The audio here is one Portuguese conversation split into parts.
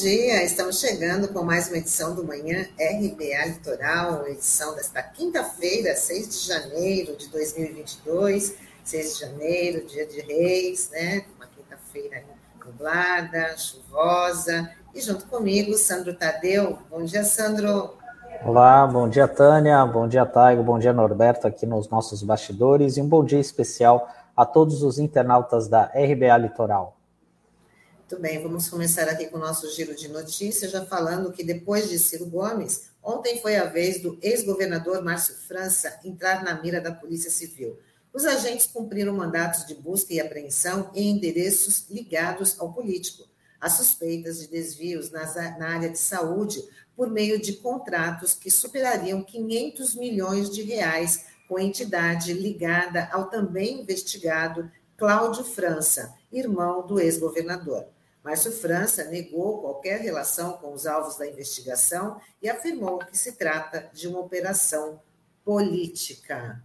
dia. Estamos chegando com mais uma edição do Manhã RBA Litoral, edição desta quinta-feira, 6 de janeiro de 2022. 6 de janeiro, dia de Reis, né? Uma quinta-feira nublada, chuvosa. E junto comigo, Sandro Tadeu. Bom dia, Sandro. Olá, bom dia, Tânia. Bom dia, Taigo. Bom dia, Norberto, aqui nos nossos bastidores. E um bom dia especial a todos os internautas da RBA Litoral. Muito bem, vamos começar aqui com o nosso giro de notícias, já falando que depois de Ciro Gomes, ontem foi a vez do ex-governador Márcio França entrar na mira da Polícia Civil. Os agentes cumpriram mandatos de busca e apreensão em endereços ligados ao político. As suspeitas de desvios na área de saúde por meio de contratos que superariam 500 milhões de reais com entidade ligada ao também investigado Cláudio França, irmão do ex-governador. Márcio França negou qualquer relação com os alvos da investigação e afirmou que se trata de uma operação política.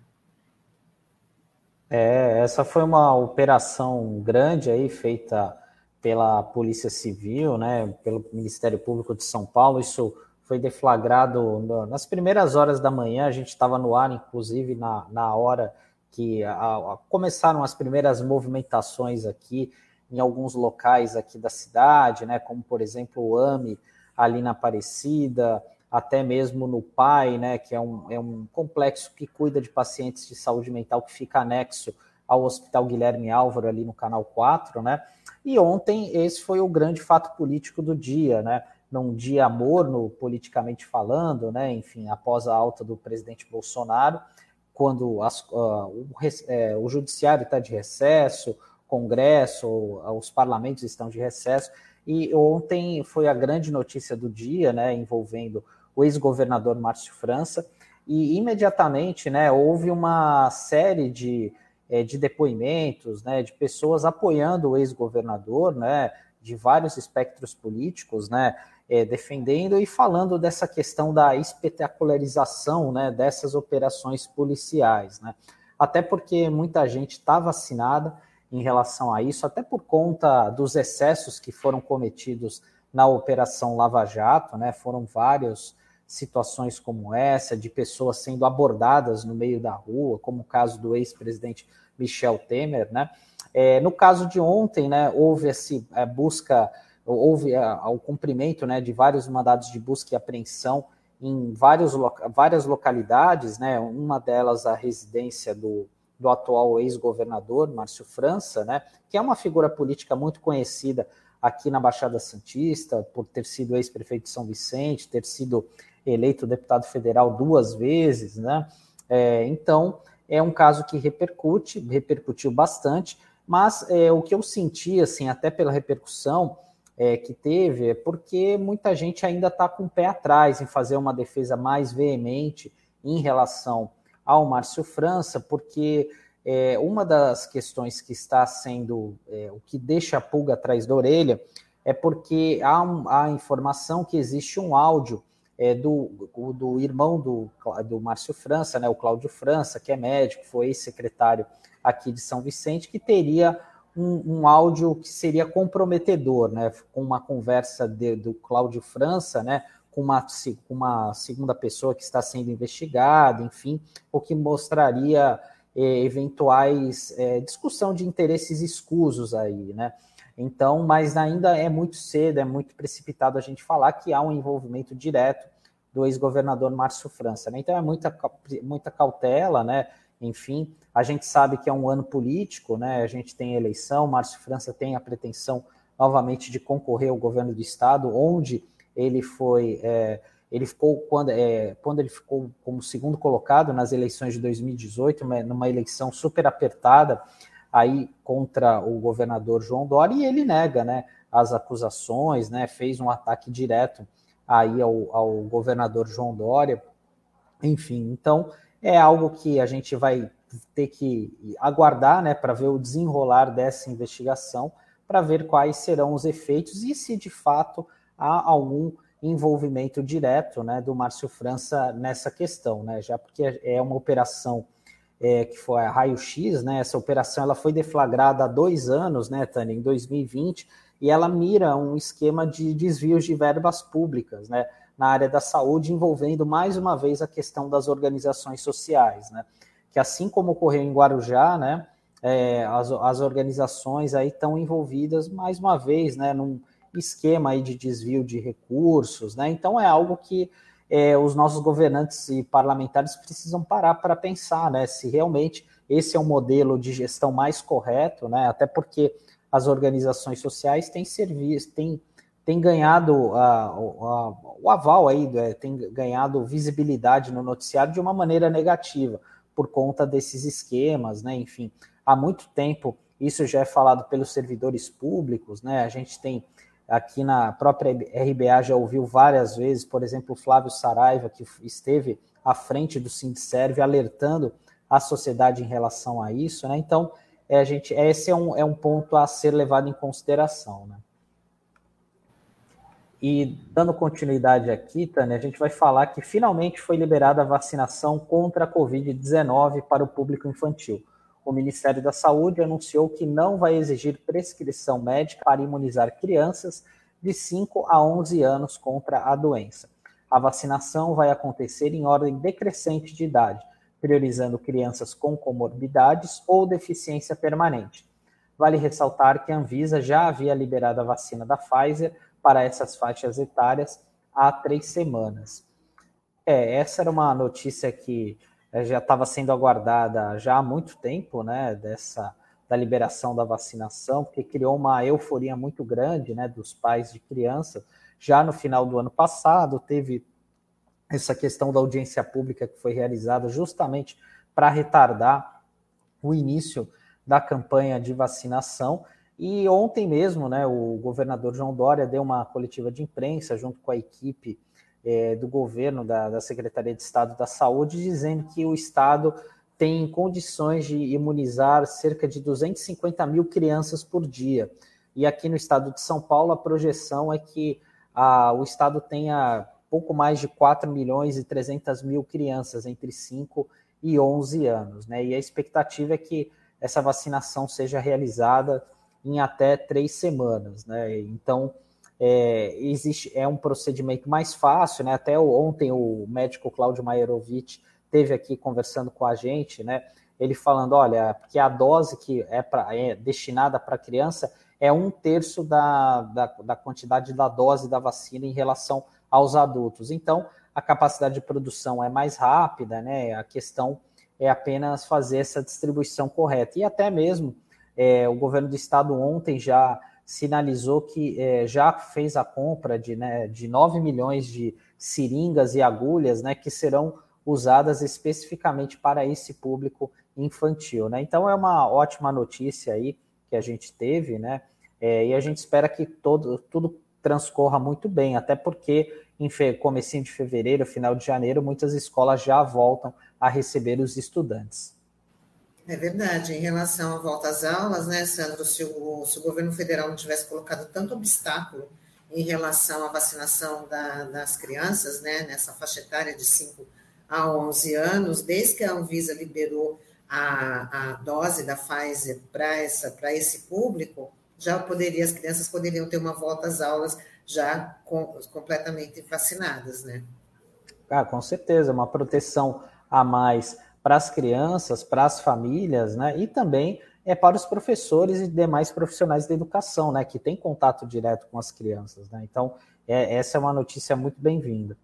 É, essa foi uma operação grande aí feita pela Polícia Civil, né, pelo Ministério Público de São Paulo. Isso foi deflagrado nas primeiras horas da manhã. A gente estava no ar, inclusive na, na hora que a, a, começaram as primeiras movimentações aqui em alguns locais aqui da cidade, né, como por exemplo o AME ali na Aparecida, até mesmo no PAI, né, que é um, é um complexo que cuida de pacientes de saúde mental que fica anexo ao Hospital Guilherme Álvaro ali no Canal 4, né? E ontem esse foi o grande fato político do dia, né? Num dia morno, politicamente falando, né? Enfim, após a alta do presidente Bolsonaro, quando as, uh, o, é, o judiciário está de recesso, Congresso, os parlamentos estão de recesso. E ontem foi a grande notícia do dia, né, envolvendo o ex-governador Márcio França, e imediatamente né, houve uma série de, é, de depoimentos né, de pessoas apoiando o ex-governador, né, de vários espectros políticos, né, é, defendendo e falando dessa questão da espetacularização né, dessas operações policiais. Né, até porque muita gente está vacinada, em relação a isso, até por conta dos excessos que foram cometidos na Operação Lava Jato, né? Foram várias situações como essa, de pessoas sendo abordadas no meio da rua, como o caso do ex-presidente Michel Temer, né? É, no caso de ontem, né, houve essa é, busca, houve é, o cumprimento né, de vários mandados de busca e apreensão em vários, várias localidades, né, uma delas a residência do, do atual ex-governador, Márcio França, né, que é uma figura política muito conhecida aqui na Baixada Santista, por ter sido ex-prefeito de São Vicente, ter sido eleito deputado federal duas vezes, né? É, então, é um caso que repercute, repercutiu bastante, mas é, o que eu senti, assim, até pela repercussão é, que teve, é porque muita gente ainda está com o pé atrás em fazer uma defesa mais veemente em relação ao Márcio França, porque é, uma das questões que está sendo é, o que deixa a pulga atrás da orelha é porque há, um, há informação que existe um áudio é, do, do irmão do, do Márcio França, né, o Cláudio França, que é médico, foi ex-secretário aqui de São Vicente, que teria um, um, áudio que seria comprometedor, né, com uma conversa de, do Cláudio França, né, com uma, uma segunda pessoa que está sendo investigada, enfim, o que mostraria é, eventuais é, discussão de interesses escusos aí, né? Então, mas ainda é muito cedo, é muito precipitado a gente falar que há um envolvimento direto do ex-governador Márcio França, né? Então é muita, muita cautela, né? Enfim, a gente sabe que é um ano político, né? A gente tem eleição, Márcio França tem a pretensão novamente de concorrer ao governo do estado, onde ele foi, é, ele ficou quando, é, quando ele ficou como segundo colocado nas eleições de 2018, uma, numa eleição super apertada aí contra o governador João Dória e ele nega, né, as acusações, né, fez um ataque direto aí ao, ao governador João Dória, enfim, então é algo que a gente vai ter que aguardar, né, para ver o desenrolar dessa investigação, para ver quais serão os efeitos e se de fato há algum envolvimento direto né, do Márcio França nessa questão, né, já porque é uma operação é, que foi a raio-x, né, essa operação ela foi deflagrada há dois anos, né, Tânia, em 2020, e ela mira um esquema de desvios de verbas públicas, né, na área da saúde, envolvendo mais uma vez a questão das organizações sociais, né, que assim como ocorreu em Guarujá, né, é, as, as organizações aí estão envolvidas mais uma vez, né, num esquema aí de desvio de recursos, né? Então é algo que é, os nossos governantes e parlamentares precisam parar para pensar, né? Se realmente esse é um modelo de gestão mais correto, né? Até porque as organizações sociais têm serviço, têm, têm ganhado a, a, o aval aí, né? têm ganhado visibilidade no noticiário de uma maneira negativa por conta desses esquemas, né? Enfim, há muito tempo isso já é falado pelos servidores públicos, né? A gente tem aqui na própria RBA já ouviu várias vezes, por exemplo, o Flávio Saraiva, que esteve à frente do Sindserve, alertando a sociedade em relação a isso, né? Então, é, gente, esse é um, é um ponto a ser levado em consideração, né? E dando continuidade aqui, Tânia, a gente vai falar que finalmente foi liberada a vacinação contra a Covid-19 para o público infantil o Ministério da Saúde anunciou que não vai exigir prescrição médica para imunizar crianças de 5 a 11 anos contra a doença. A vacinação vai acontecer em ordem decrescente de idade, priorizando crianças com comorbidades ou deficiência permanente. Vale ressaltar que a Anvisa já havia liberado a vacina da Pfizer para essas faixas etárias há três semanas. É, essa era uma notícia que já estava sendo aguardada já há muito tempo, né, dessa da liberação da vacinação, porque criou uma euforia muito grande, né, dos pais de crianças. Já no final do ano passado teve essa questão da audiência pública que foi realizada justamente para retardar o início da campanha de vacinação. E ontem mesmo, né, o governador João Dória deu uma coletiva de imprensa junto com a equipe é, do governo, da, da Secretaria de Estado da Saúde, dizendo que o Estado tem condições de imunizar cerca de 250 mil crianças por dia. E aqui no estado de São Paulo, a projeção é que a, o estado tenha pouco mais de 4 milhões e 300 mil crianças entre 5 e 11 anos. Né? E a expectativa é que essa vacinação seja realizada em até três semanas. Né? Então, é, existe, é um procedimento mais fácil, né? Até ontem o médico Cláudio Maierovic teve aqui conversando com a gente, né? Ele falando, olha, que a dose que é, pra, é destinada para criança é um terço da, da, da quantidade da dose da vacina em relação aos adultos. Então, a capacidade de produção é mais rápida, né? A questão é apenas fazer essa distribuição correta. E até mesmo é, o governo do estado ontem já sinalizou que é, já fez a compra de, né, de 9 milhões de seringas e agulhas né, que serão usadas especificamente para esse público infantil. Né? Então é uma ótima notícia aí que a gente teve, né? É, e a gente espera que todo, tudo transcorra muito bem, até porque em comecinho de fevereiro, final de janeiro, muitas escolas já voltam a receber os estudantes. É verdade. Em relação à volta às aulas, né, Sandro, se o, se o governo federal não tivesse colocado tanto obstáculo em relação à vacinação da, das crianças, né, nessa faixa etária de 5 a 11 anos, desde que a Anvisa liberou a, a dose da Pfizer para esse público, já poderia, as crianças poderiam ter uma volta às aulas já com, completamente vacinadas, né? Ah, com certeza, uma proteção a mais para as crianças, para as famílias, né? E também é para os professores e demais profissionais da educação, né? Que têm contato direto com as crianças, né? Então, é, essa é uma notícia muito bem-vinda.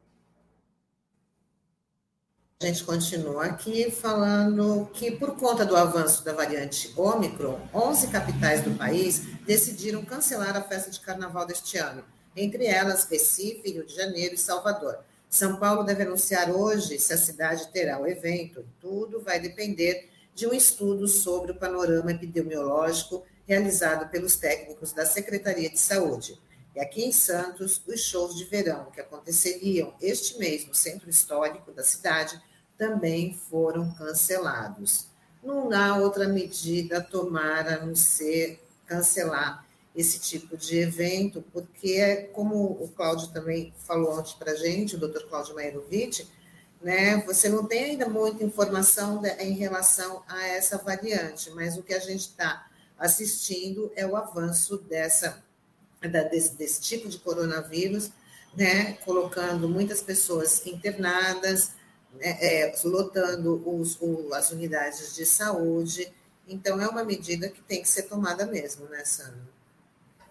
A gente continua aqui falando que, por conta do avanço da variante Ômicron, 11 capitais do país decidiram cancelar a festa de carnaval deste ano, entre elas Recife, Rio de Janeiro e Salvador. São Paulo deve anunciar hoje se a cidade terá o evento. Tudo vai depender de um estudo sobre o panorama epidemiológico realizado pelos técnicos da Secretaria de Saúde. E aqui em Santos, os shows de verão que aconteceriam este mês no centro histórico da cidade também foram cancelados. Não há outra medida a tomar a não ser cancelar esse tipo de evento, porque, como o Cláudio também falou antes para a gente, o doutor Cláudio Maerovic, né, você não tem ainda muita informação em relação a essa variante, mas o que a gente está assistindo é o avanço dessa, desse, desse tipo de coronavírus, né, colocando muitas pessoas internadas, né, é, lotando os, o, as unidades de saúde. Então, é uma medida que tem que ser tomada mesmo, né, Sandra?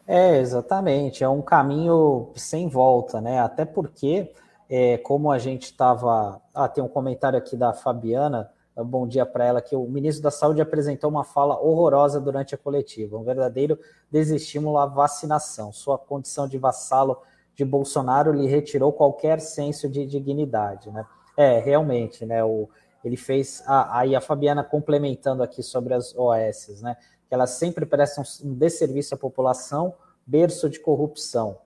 É, exatamente. É um caminho sem volta, né? Até porque, é, como a gente estava. Ah, tem um comentário aqui da Fabiana. Bom dia para ela, que o ministro da Saúde apresentou uma fala horrorosa durante a coletiva, um verdadeiro desestímulo à vacinação. Sua condição de vassalo de Bolsonaro lhe retirou qualquer senso de dignidade, né? É, realmente, né? O, ele fez. Aí a Fabiana complementando aqui sobre as OS, né? Que elas sempre prestam um desserviço à população, berço de corrupção.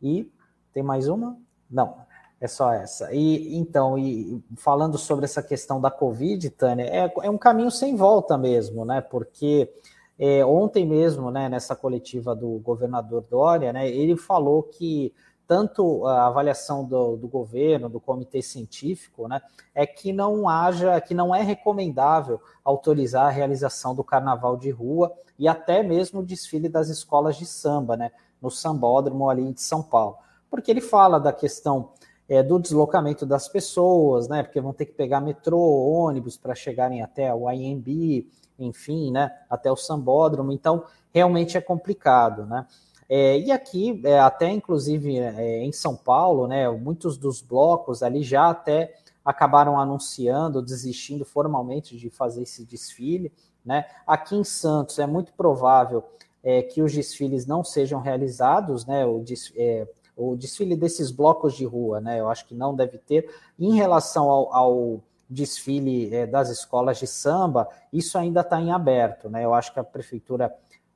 E tem mais uma? Não, é só essa. E então, e falando sobre essa questão da Covid, Tânia, é, é um caminho sem volta mesmo, né? Porque é, ontem mesmo, né, nessa coletiva do governador Dória, né, ele falou que tanto a avaliação do, do, governo, do comitê científico, né, é que não haja, que não é recomendável autorizar a realização do carnaval de rua e até mesmo o desfile das escolas de samba, né, no sambódromo ali de São Paulo, porque ele fala da questão é, do deslocamento das pessoas, né, porque vão ter que pegar metrô, ônibus para chegarem até o IMB, enfim, né, até o sambódromo, então realmente é complicado, né. É, e aqui, é, até inclusive é, em São Paulo, né, muitos dos blocos ali já até acabaram anunciando, desistindo formalmente de fazer esse desfile. Né? Aqui em Santos é muito provável é, que os desfiles não sejam realizados, né? O, des, é, o, desfile desses blocos de rua, né? Eu acho que não deve ter. Em relação ao, ao desfile é, das escolas de samba, isso ainda está em aberto, né? Eu acho que a prefeitura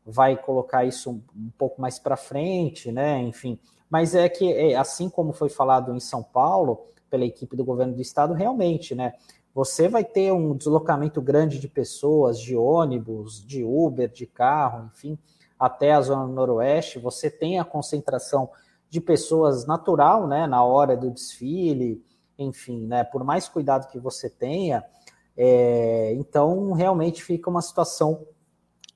vai colocar isso um, pouco mais para frente, né? Enfim, mas é que é, assim como foi falado em São Paulo pela equipe do governo do estado, realmente, né? Você vai ter um deslocamento grande de pessoas, de ônibus, de Uber, de carro, enfim, até a zona noroeste. Você tem a concentração de pessoas natural, né? Na hora do desfile, enfim, né? Por mais cuidado que você tenha, é, então realmente fica uma situação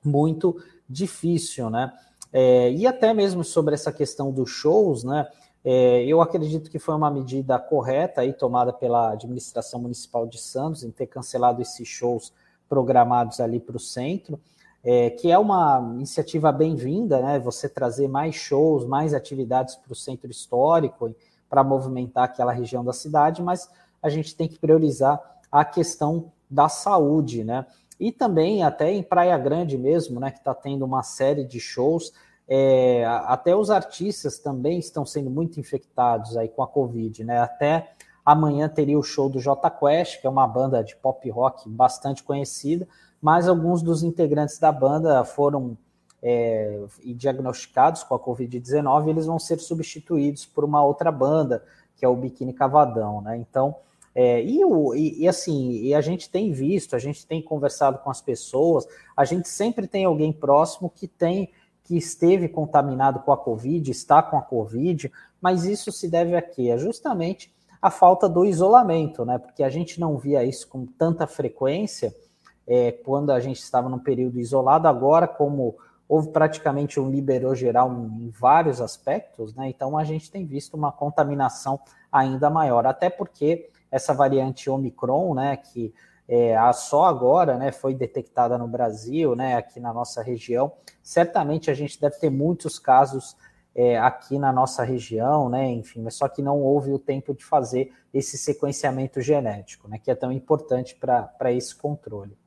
muito difícil, né? É, e até mesmo sobre essa questão dos shows, né? É, eu acredito que foi uma medida correta aí tomada pela administração municipal de Santos em ter cancelado esses shows programados ali para o centro, é, que é uma iniciativa bem-vinda, né? Você trazer mais shows, mais atividades para o centro histórico para movimentar aquela região da cidade, mas a gente tem que priorizar a questão da saúde, né? E também até em Praia Grande mesmo, né, que está tendo uma série de shows. É, até os artistas também estão sendo muito infectados aí com a Covid, né? Até amanhã teria o show do J Quest, que é uma banda de pop rock bastante conhecida, mas alguns dos integrantes da banda foram é, diagnosticados com a Covid-19, eles vão ser substituídos por uma outra banda, que é o Biquíni Cavadão, né? Então, é, e, o, e, e, assim, e a gente tem visto, a gente tem conversado com as pessoas, a gente sempre tem alguém próximo que tem que esteve contaminado com a Covid, está com a Covid, mas isso se deve a quê? É justamente a falta do isolamento, né? Porque a gente não via isso com tanta frequência é, quando a gente estava num período isolado, agora, como houve praticamente um liberou geral em vários aspectos, né? Então a gente tem visto uma contaminação ainda maior, até porque essa variante Omicron, né, que é, só agora né, foi detectada no Brasil, né, aqui na nossa região. Certamente a gente deve ter muitos casos é, aqui na nossa região, né, enfim, mas só que não houve o tempo de fazer esse sequenciamento genético, né, que é tão importante para esse controle.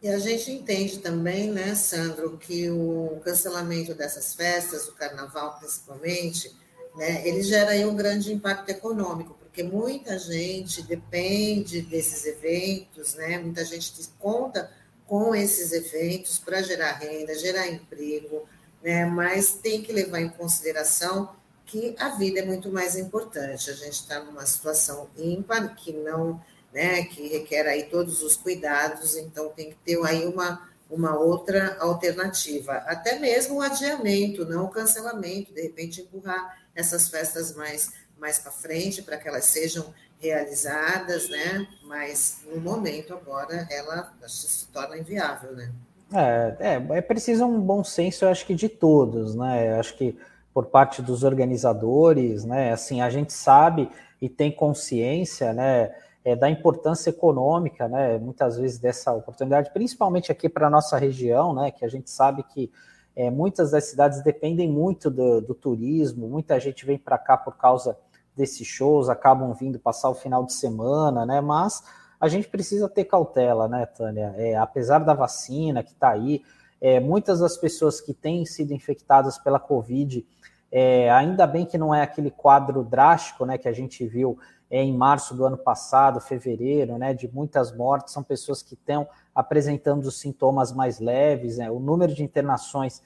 E a gente entende também, né, Sandro, que o cancelamento dessas festas, o carnaval principalmente, né, ele gera aí um grande impacto econômico, porque muita gente depende desses eventos, né? Muita gente conta com esses eventos para gerar renda, gerar emprego, né? Mas tem que levar em consideração que a vida é muito mais importante. A gente está numa situação ímpar que não, né? Que requer aí todos os cuidados, então tem que ter aí uma uma outra alternativa, até mesmo o adiamento, não o cancelamento, de repente empurrar essas festas mais, mais para frente, para que elas sejam realizadas, né? Mas no momento agora ela se torna inviável, né? É, é, é preciso um bom senso, eu acho que de todos, né? Eu acho que por parte dos organizadores, né? Assim, a gente sabe e tem consciência, né? é, da importância econômica, né, muitas vezes dessa oportunidade, principalmente aqui para a nossa região, né, que a gente sabe que é, muitas das cidades dependem muito do, do turismo, muita gente vem para cá por causa desses shows, acabam vindo passar o final de semana, né, mas a gente precisa ter cautela, né, Tânia, é, apesar da vacina que está aí, é, muitas das pessoas que têm sido infectadas pela Covid, é, ainda bem que não é aquele quadro drástico, né, que a gente viu é, em março do ano passado, fevereiro, né, de muitas mortes, são pessoas que estão apresentando os sintomas mais leves, né, o número de internações,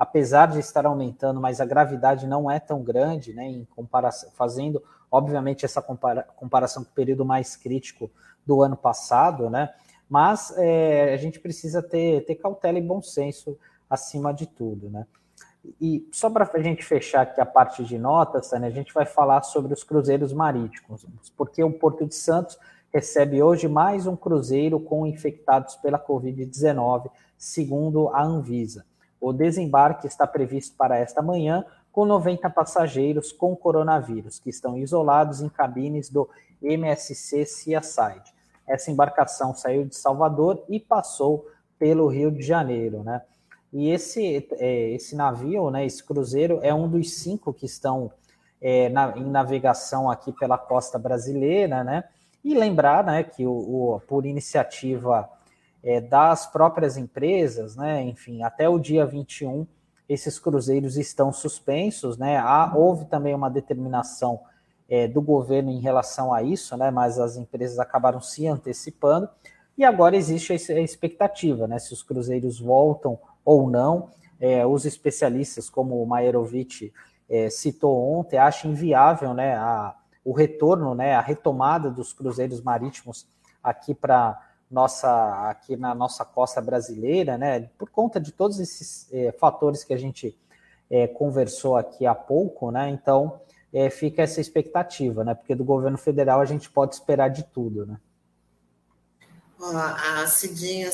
apesar de estar aumentando, mas a gravidade não é tão grande, né, em comparação, fazendo, obviamente, essa compara comparação com o período mais crítico do ano passado, né, mas é, a gente precisa ter, ter cautela e bom senso acima de tudo, né. E só para a gente fechar aqui a parte de notas, né, a gente vai falar sobre os cruzeiros marítimos, porque o Porto de Santos recebe hoje mais um cruzeiro com infectados pela Covid-19, segundo a Anvisa. O desembarque está previsto para esta manhã, com 90 passageiros com coronavírus, que estão isolados em cabines do MSC Seaside. Essa embarcação saiu de Salvador e passou pelo Rio de Janeiro, né? E esse, é, esse navio, né, esse cruzeiro, é um dos cinco que estão é, na, em navegação aqui pela costa brasileira, né? E lembrar né, que o, o por iniciativa é, das próprias empresas, né, enfim, até o dia 21, esses cruzeiros estão suspensos, né? Há, houve também uma determinação é, do governo em relação a isso, né? Mas as empresas acabaram se antecipando. E agora existe a expectativa, né? Se os cruzeiros voltam ou não. É, os especialistas, como o Maerovic é, citou ontem, acham inviável né, a, o retorno, né, a retomada dos cruzeiros marítimos aqui para nossa aqui na nossa costa brasileira, né, por conta de todos esses é, fatores que a gente é, conversou aqui há pouco, né, então é, fica essa expectativa, né, porque do governo federal a gente pode esperar de tudo, né. a Cidinha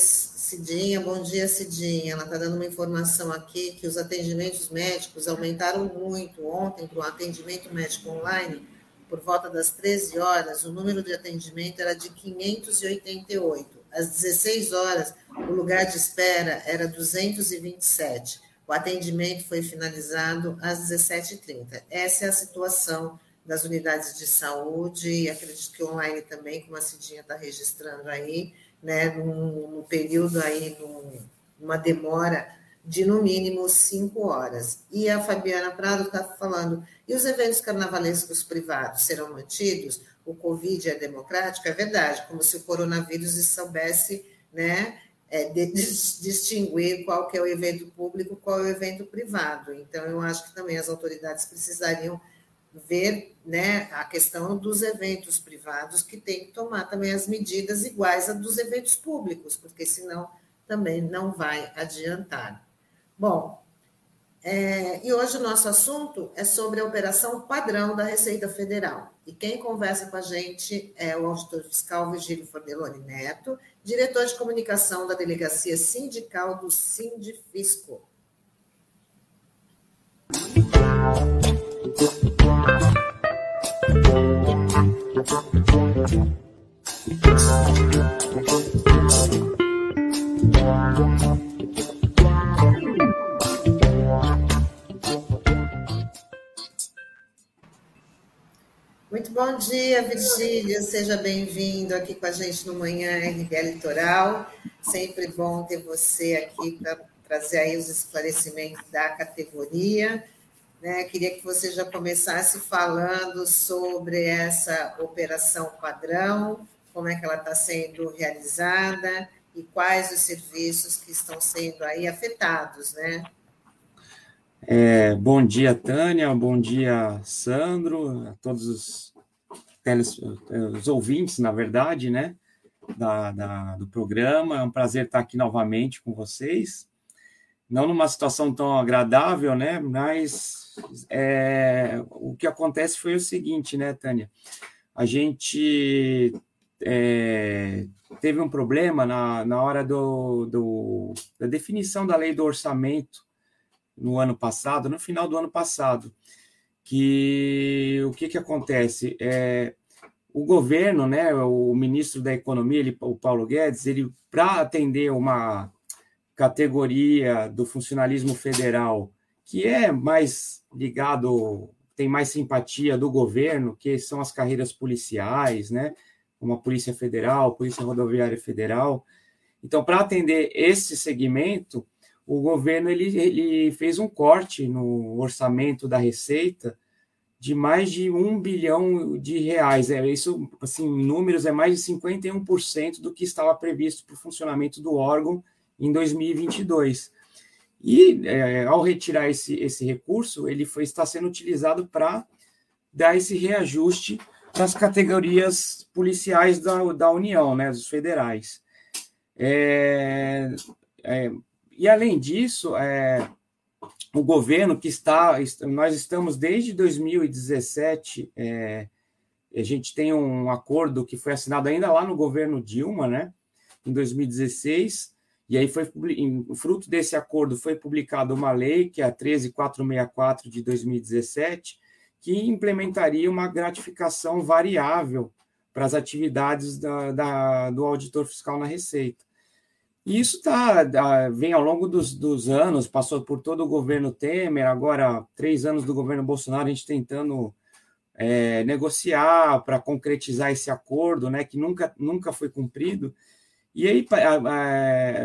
Cidinha, bom dia, Cidinha. Ela está dando uma informação aqui que os atendimentos médicos aumentaram muito. Ontem, para o atendimento médico online, por volta das 13 horas, o número de atendimento era de 588. Às 16 horas, o lugar de espera era 227. O atendimento foi finalizado às 17h30. Essa é a situação das unidades de saúde, e acredito que online também, como a Cidinha está registrando aí né, num, período aí, num, numa demora de no mínimo cinco horas. E a Fabiana Prado está falando, e os eventos carnavalescos privados serão mantidos? O Covid é democrático? É verdade, como se o coronavírus soubesse né, é, de, de, distinguir qual que é o evento público, qual é o evento privado. Então, eu acho que também as autoridades precisariam ver né, a questão dos eventos privados, que tem que tomar também as medidas iguais a dos eventos públicos, porque senão também não vai adiantar. Bom, é, e hoje o nosso assunto é sobre a operação padrão da Receita Federal. E quem conversa com a gente é o auditor fiscal Virgílio Fordeloni Neto, diretor de comunicação da Delegacia Sindical do Sindifisco. Muito bom dia, Virgílio. Seja bem-vindo aqui com a gente no Manhã RBA Litoral. Sempre bom ter você aqui para trazer aí os esclarecimentos da categoria. Né? Queria que você já começasse falando sobre essa operação padrão, como é que ela está sendo realizada e quais os serviços que estão sendo aí afetados, né? É, bom dia, Tânia, bom dia, Sandro, a todos os, teles, os ouvintes, na verdade, né? da, da, do programa. É um prazer estar aqui novamente com vocês. Não numa situação tão agradável, né? Mas é, o que acontece foi o seguinte, né, Tânia? A gente é, teve um problema na, na hora do, do, da definição da lei do orçamento no ano passado, no final do ano passado, que o que, que acontece? É, o governo, né, o ministro da Economia, ele, o Paulo Guedes, ele para atender uma categoria do funcionalismo federal que é mais ligado, tem mais simpatia do governo, que são as carreiras policiais, né, como a Polícia Federal, Polícia Rodoviária Federal. Então, para atender esse segmento, o governo ele, ele fez um corte no orçamento da Receita de mais de um bilhão de reais. É, isso, assim, em números, é mais de 51% do que estava previsto para o funcionamento do órgão em 2022. E é, ao retirar esse, esse recurso, ele foi, está sendo utilizado para dar esse reajuste nas categorias policiais da, da União, né, dos federais. É, é, e além disso, é, o governo que está, nós estamos desde 2017, é, a gente tem um acordo que foi assinado ainda lá no governo Dilma, né, em 2016, e aí foi fruto desse acordo foi publicada uma lei, que é a 13464 de 2017, que implementaria uma gratificação variável para as atividades da, da, do auditor fiscal na Receita. E isso tá, vem ao longo dos, dos, anos, passou por todo o governo Temer, agora três anos do governo Bolsonaro, a gente tentando é, negociar para concretizar esse acordo, né, que nunca, nunca foi cumprido. E aí,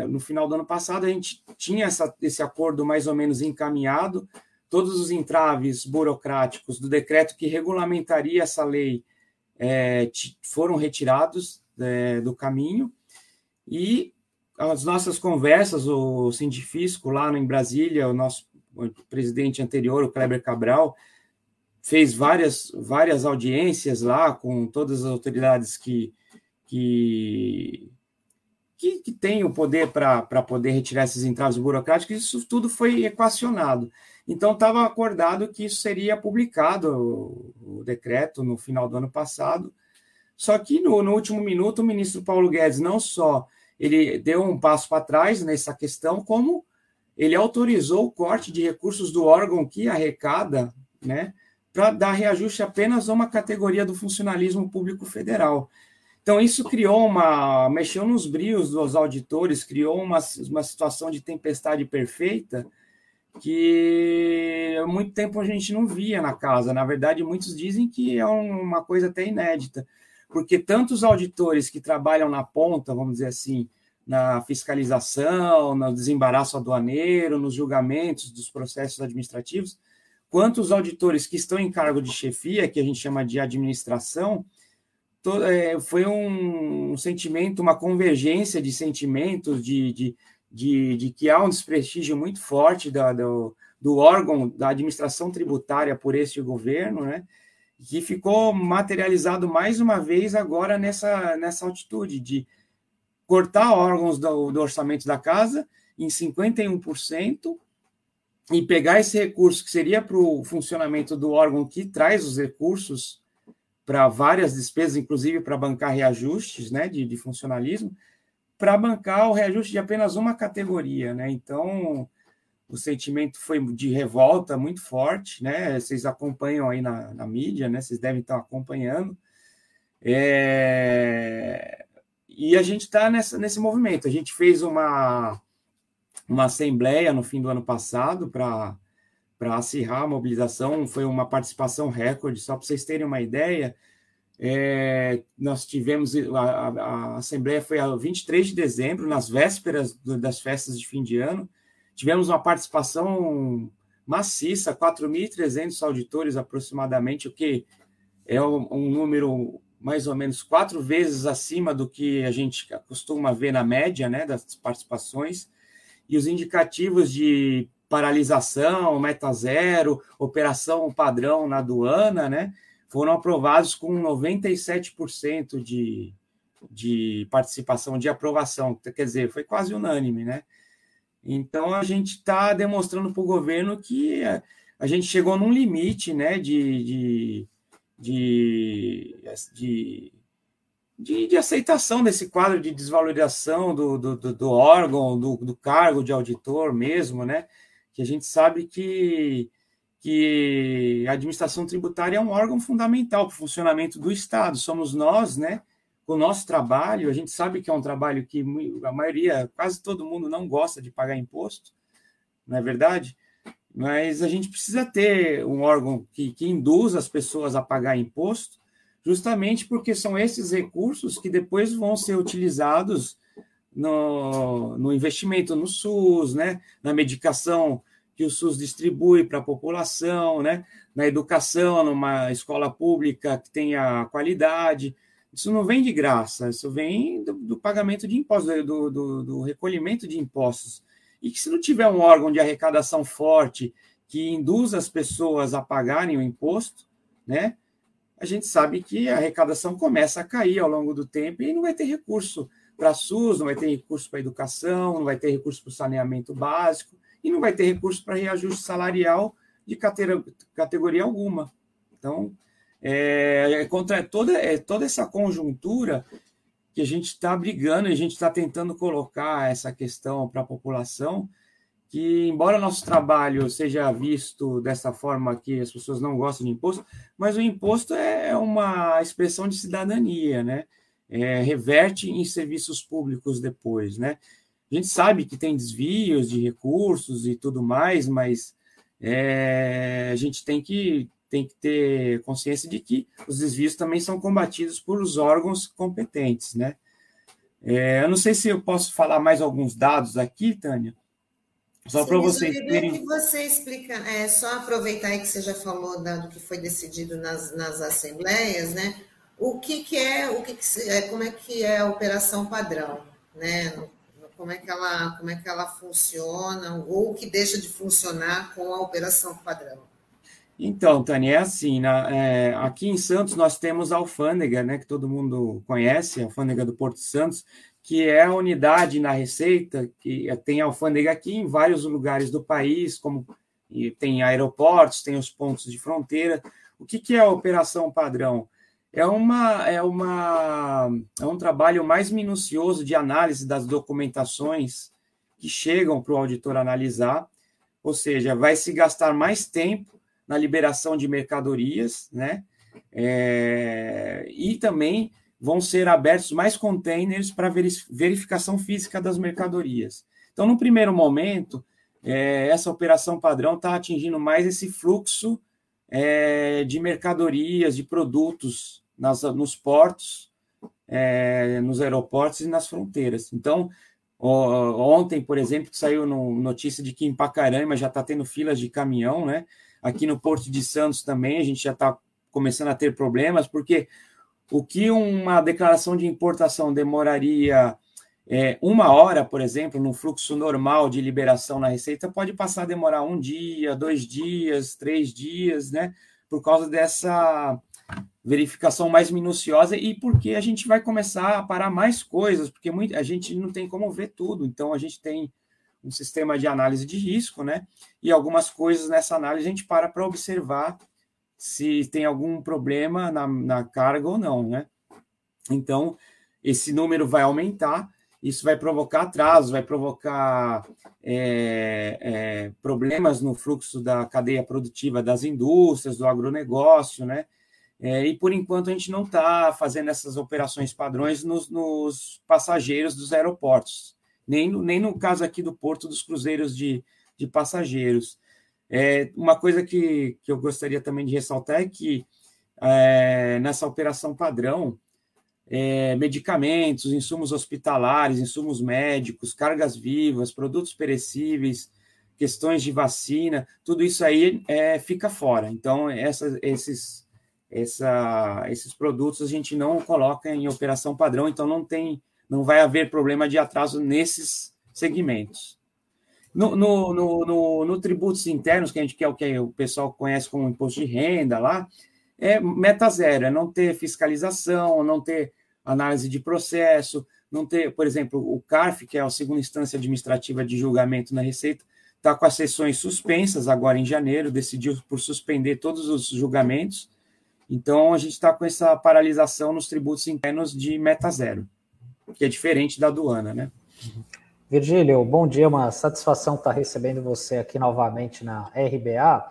no final do ano passado, a gente tinha essa, esse acordo mais ou menos encaminhado, todos os entraves burocráticos do decreto que regulamentaria essa lei é, foram retirados é, do caminho, e as nossas conversas, o científico lá em Brasília, o nosso presidente anterior, o Kleber Cabral, fez várias, várias audiências lá com todas as autoridades que, que, que, que têm o poder para poder retirar esses entraves burocráticos, isso tudo foi equacionado. Então, estava acordado que isso seria publicado, o, o decreto, no final do ano passado, só que no, no último minuto, o ministro Paulo Guedes não só ele deu um passo para trás nessa questão, como ele autorizou o corte de recursos do órgão que arrecada, né, para dar reajuste apenas a uma categoria do funcionalismo público federal. Então, isso criou uma. mexeu nos brios dos auditores, criou uma, uma situação de tempestade perfeita que há muito tempo a gente não via na casa. Na verdade, muitos dizem que é uma coisa até inédita porque tantos auditores que trabalham na ponta, vamos dizer assim, na fiscalização, no desembaraço aduaneiro, nos julgamentos dos processos administrativos, quanto os auditores que estão em cargo de chefia, que a gente chama de administração, é, foi um, um, sentimento, uma convergência de sentimentos, de, de, de, de, que há um desprestígio muito forte da, do, do órgão da administração tributária por este governo, né? Que ficou materializado mais uma vez agora nessa, nessa altitude de cortar órgãos do, do orçamento da casa em 51% e pegar esse recurso que seria para o funcionamento do órgão que traz os recursos para várias despesas, inclusive para bancar reajustes né, de, de funcionalismo, para bancar o reajuste de apenas uma categoria. Né? Então, o sentimento foi de revolta muito forte, né? Vocês acompanham aí na, na mídia, né? Vocês devem estar acompanhando. É... E a gente está nesse movimento. A gente fez uma, uma assembleia no fim do ano passado para acirrar a mobilização. Foi uma participação recorde, só para vocês terem uma ideia. É, nós tivemos a, a, a, assembleia foi a 23 de dezembro, nas vésperas do, das festas de fim de ano. Tivemos uma participação maciça, 4.300 auditores aproximadamente, o que é um, número mais ou menos quatro vezes acima do que a gente costuma ver na média né, das participações. E os indicativos de paralisação, meta zero, operação padrão na aduana, né, foram aprovados com 97% de de participação, de aprovação, quer dizer, foi quase unânime, né? Então a gente está demonstrando para o governo que a, a, gente chegou num limite, né, de, de, de, de de, aceitação desse quadro de desvalorização do, do, do órgão, do, do, cargo de auditor mesmo, né? Que a gente sabe que, que a administração tributária é um órgão fundamental para o funcionamento do Estado. Somos nós, né? O nosso trabalho, a gente sabe que é um trabalho que a maioria, quase todo mundo não gosta de pagar imposto, não é verdade? Mas a gente precisa ter um órgão que, que induz as pessoas a pagar imposto justamente porque são esses recursos que depois vão ser utilizados no, no investimento no SUS, né, na medicação que o SUS distribui para a população, né, na educação, numa escola pública que tenha qualidade. Isso não vem de graça, isso vem do, do pagamento de impostos, do, do, do recolhimento de impostos. E que se não tiver um órgão de arrecadação forte que induza as pessoas a pagarem o imposto, né, a gente sabe que a arrecadação começa a cair ao longo do tempo e não vai ter recurso para SUS, não vai ter recurso para educação, não vai ter recurso para saneamento básico e não vai ter recurso para reajuste salarial de categoria alguma. Então, é, é contra toda, é, toda essa conjuntura que a gente está brigando a gente está tentando colocar essa questão para a população que, embora nosso trabalho seja visto dessa forma que as pessoas não gostam de imposto, mas o imposto é uma expressão de cidadania, né? É, reverte em serviços públicos depois, né? A gente sabe que tem desvios de recursos e tudo mais, mas é, a gente tem que, tem que ter consciência de que os desvios também são combatidos por os órgãos competentes, né? É, eu não sei se eu posso falar mais alguns dados aqui, Tânia, só para vocês terem. que você explica, é só aproveitar aí que você já falou da, do que foi decidido nas, nas assembleias, né? O que, que é, o que, que é, como é que é a operação padrão, né? Como é que ela, como é que ela funciona ou o que deixa de funcionar com a operação padrão? Então, Tânia, é assim, na, é, aqui em Santos nós temos a alfândega, né, que todo mundo conhece, a alfândega do Porto Santos, que é a unidade na Receita, que tem alfândega aqui em vários lugares do país, como tem aeroportos, tem os pontos de fronteira. O que, que é a operação padrão? É, uma, é, uma, é um trabalho mais minucioso de análise das documentações que chegam para o auditor analisar, ou seja, vai se gastar mais tempo na liberação de mercadorias, né? É, e também vão ser abertos mais containers para verificação física das mercadorias. Então, no primeiro momento, é, essa operação padrão está atingindo mais esse fluxo é, de mercadorias, de produtos nas, nos portos, é, nos aeroportos e nas fronteiras. Então, ontem, por exemplo, saiu no, notícia de que em Pacarama já está tendo filas de caminhão, né? Aqui no Porto de Santos também a gente já está começando a ter problemas, porque o que uma declaração de importação demoraria é, uma hora, por exemplo, no fluxo normal de liberação na Receita, pode passar a demorar um dia, dois dias, três dias, né? Por causa dessa verificação mais minuciosa e porque a gente vai começar a parar mais coisas, porque muito, a gente não tem como ver tudo, então a gente tem um sistema de análise de risco, né? E algumas coisas nessa análise a gente para para observar se tem algum problema na, na carga ou não, né? Então, esse número vai aumentar, isso vai provocar atrasos, vai provocar é, é, problemas no fluxo da cadeia produtiva das indústrias, do agronegócio, né? É, e por enquanto a gente não está fazendo essas operações padrões nos, nos, passageiros dos aeroportos, nem no, nem no caso aqui do Porto dos Cruzeiros de, de Passageiros. É, uma coisa que, que eu gostaria também de ressaltar é que é, nessa operação padrão, é, medicamentos, insumos hospitalares, insumos médicos, cargas vivas, produtos perecíveis, questões de vacina, tudo isso aí é, fica fora. Então, essa, esses, essa, esses produtos a gente não coloca em operação padrão, então não tem, não vai haver problema de atraso nesses segmentos. No, no, no, no, no tributos internos, que a gente quer o que o pessoal conhece como imposto de renda lá, é meta zero, é não ter fiscalização, não ter análise de processo, não ter, por exemplo, o CARF, que é a segunda instância administrativa de julgamento na Receita, está com as sessões suspensas agora em janeiro, decidiu por suspender todos os julgamentos. Então, a gente está com essa paralisação nos tributos internos de meta zero, que é diferente da aduana, né? Virgílio, bom dia, uma satisfação estar recebendo você aqui novamente na RBA.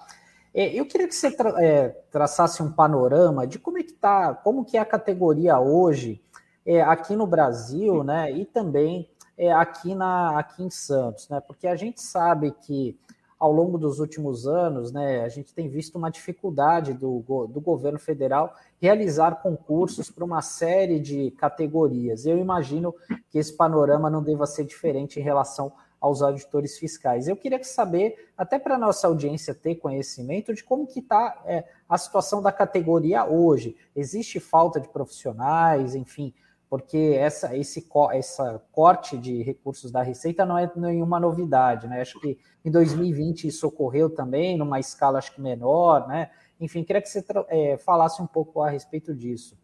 É, eu queria que você tra é, traçasse um panorama de como é que tá, como que é a categoria hoje é, aqui no Brasil, né? E também é, aqui, na, aqui em Santos, né? Porque a gente sabe que ao longo dos últimos anos, né, a gente tem visto uma dificuldade do, do governo federal realizar concursos para uma série de categorias. Eu imagino que esse panorama não deva ser diferente em relação aos auditores fiscais. Eu queria saber, até para a nossa audiência ter conhecimento de como que está é, a situação da categoria hoje. Existe falta de profissionais, enfim, porque essa, esse essa corte de recursos da Receita não é nenhuma novidade, né? Acho que em 2020 isso ocorreu também, numa escala acho que menor, né? Enfim, queria que você é, falasse um pouco a respeito disso.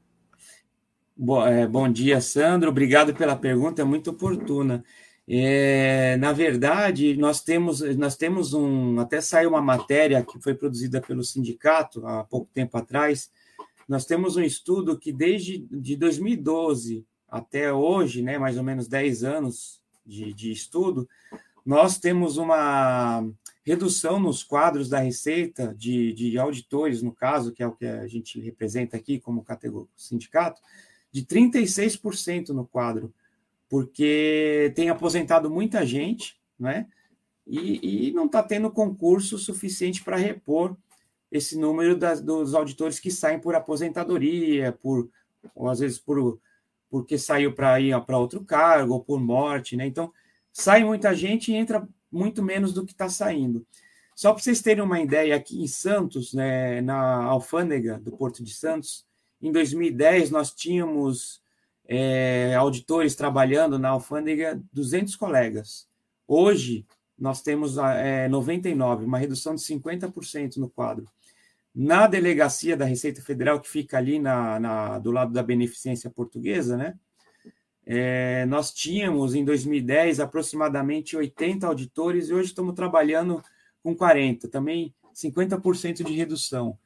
Bom, é, bom dia, Sandro. Obrigado pela pergunta, é muito oportuna. É, na verdade, nós temos, nós temos um. Até saiu uma matéria que foi produzida pelo sindicato há pouco tempo atrás, nós temos um estudo que desde de 2012 até hoje, né, mais ou menos 10 anos de, de estudo, nós temos uma redução nos quadros da receita de, de auditores, no caso, que é o que a gente representa aqui como categoria sindicato, de 36% no quadro, porque tem aposentado muita gente, né? E, e não está tendo concurso suficiente para repor esse número das, dos auditores que saem por aposentadoria, por ou às vezes por porque saiu para ir para outro cargo ou por morte, né? Então sai muita gente e entra muito menos do que está saindo. Só para vocês terem uma ideia, aqui em Santos, né, na alfândega do Porto de Santos, em 2010 nós tínhamos é, auditores trabalhando na alfândega 200 colegas. Hoje nós temos é, 99, uma redução de 50% no quadro. Na delegacia da Receita Federal, que fica ali na, na do lado da beneficência portuguesa, né? É, nós tínhamos em 2010 aproximadamente 80 auditores e hoje estamos trabalhando com 40, também 50% de redução.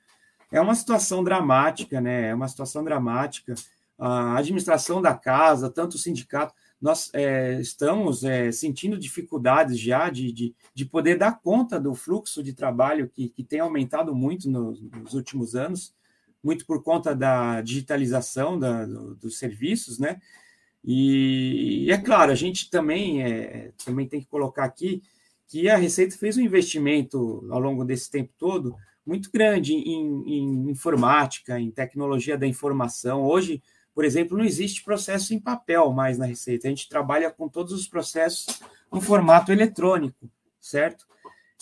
É uma situação dramática, né? É uma situação dramática. A administração da casa, tanto o sindicato, nós é, estamos é, sentindo dificuldades já de, de, de, poder dar conta do fluxo de trabalho que, que tem aumentado muito nos, nos últimos anos, muito por conta da digitalização da, do, dos serviços, né? E, e, é claro, a gente também, é, também tem que colocar aqui que a Receita fez um investimento ao longo desse tempo todo muito grande em, em informática, em tecnologia da informação. Hoje, por exemplo, não existe processo em papel mais na Receita. A gente trabalha com todos os processos no formato eletrônico, certo?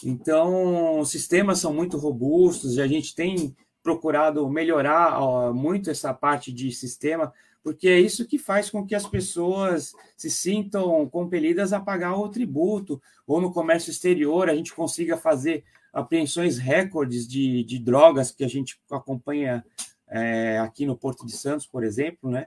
Então, os sistemas são muito robustos e a gente tem procurado melhorar ó, muito essa parte de sistema, porque é isso que faz com que as pessoas se sintam compelidas a pagar o tributo, ou no comércio exterior a gente consiga fazer apreensões recordes de, de drogas que a gente acompanha é, aqui no Porto de Santos, por exemplo, né?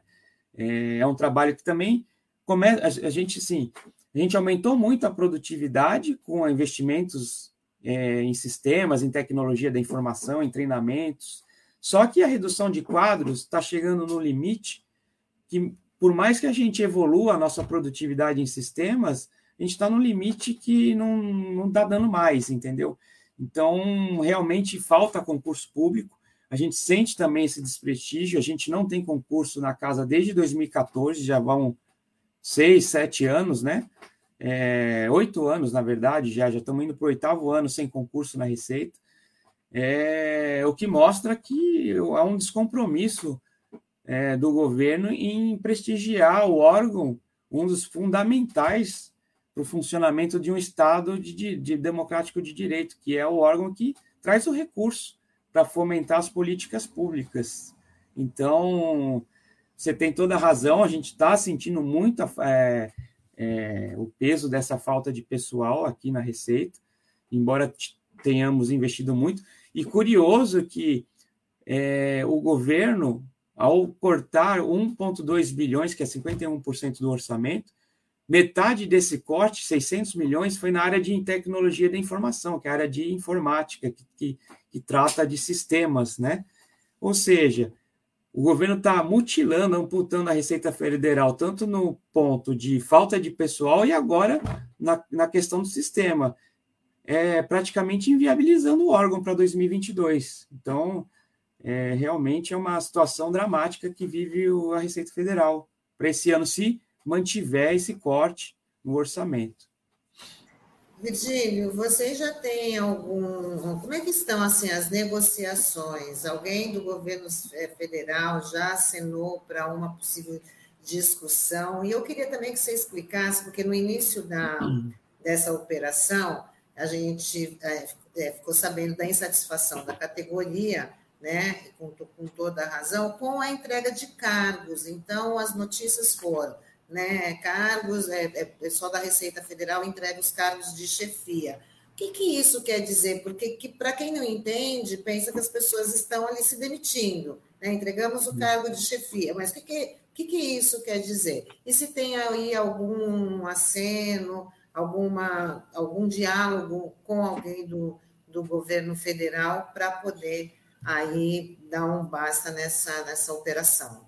É, é um trabalho que também começa, a gente sim, a gente aumentou muito a produtividade com investimentos é, em sistemas, em tecnologia da informação, em treinamentos. Só que a redução de quadros está chegando no limite que, por mais que a gente evolua a nossa produtividade em sistemas, a gente está no limite que não está dando mais, entendeu? Então, realmente falta concurso público. A gente sente também esse desprestígio. A gente não tem concurso na casa desde 2014, já vão seis, sete anos, né? É, oito anos, na verdade, já já estamos indo para o oitavo ano sem concurso na Receita. É, o que mostra que há um descompromisso é, do governo em prestigiar o órgão, um dos fundamentais para o funcionamento de um Estado de, de, de democrático de direito, que é o órgão que traz o recurso para fomentar as políticas públicas. Então, você tem toda a razão, a gente está sentindo muito é, é, o peso dessa falta de pessoal aqui na Receita, embora tenhamos investido muito. E curioso que é, o governo ao cortar 1,2 bilhões, que é 51% do orçamento, metade desse corte, 600 milhões, foi na área de tecnologia da informação, que é a área de informática, que, que, que trata de sistemas, né? Ou seja, o governo está mutilando, amputando a Receita Federal, tanto no ponto de falta de pessoal e agora na, na questão do sistema, é, praticamente inviabilizando o órgão para 2022. Então, é, realmente é uma situação dramática que vive a Receita Federal para esse ano, se mantiver esse corte no orçamento. Virgílio, você já tem algum. Como é que estão assim as negociações? Alguém do governo é, federal já assinou para uma possível discussão? E eu queria também que você explicasse, porque no início da, dessa operação, a gente é, ficou sabendo da insatisfação da categoria, né, com, com toda a razão, com a entrega de cargos. Então, as notícias foram né, cargos, é, é, pessoal da Receita Federal entrega os cargos de chefia. O que, que isso quer dizer? Porque que, para quem não entende, pensa que as pessoas estão ali se demitindo. Né? Entregamos o cargo de chefia, mas o que, que, que, que isso quer dizer? E se tem aí algum aceno, alguma, algum diálogo com alguém do, do governo federal para poder aí dar um basta nessa, nessa operação?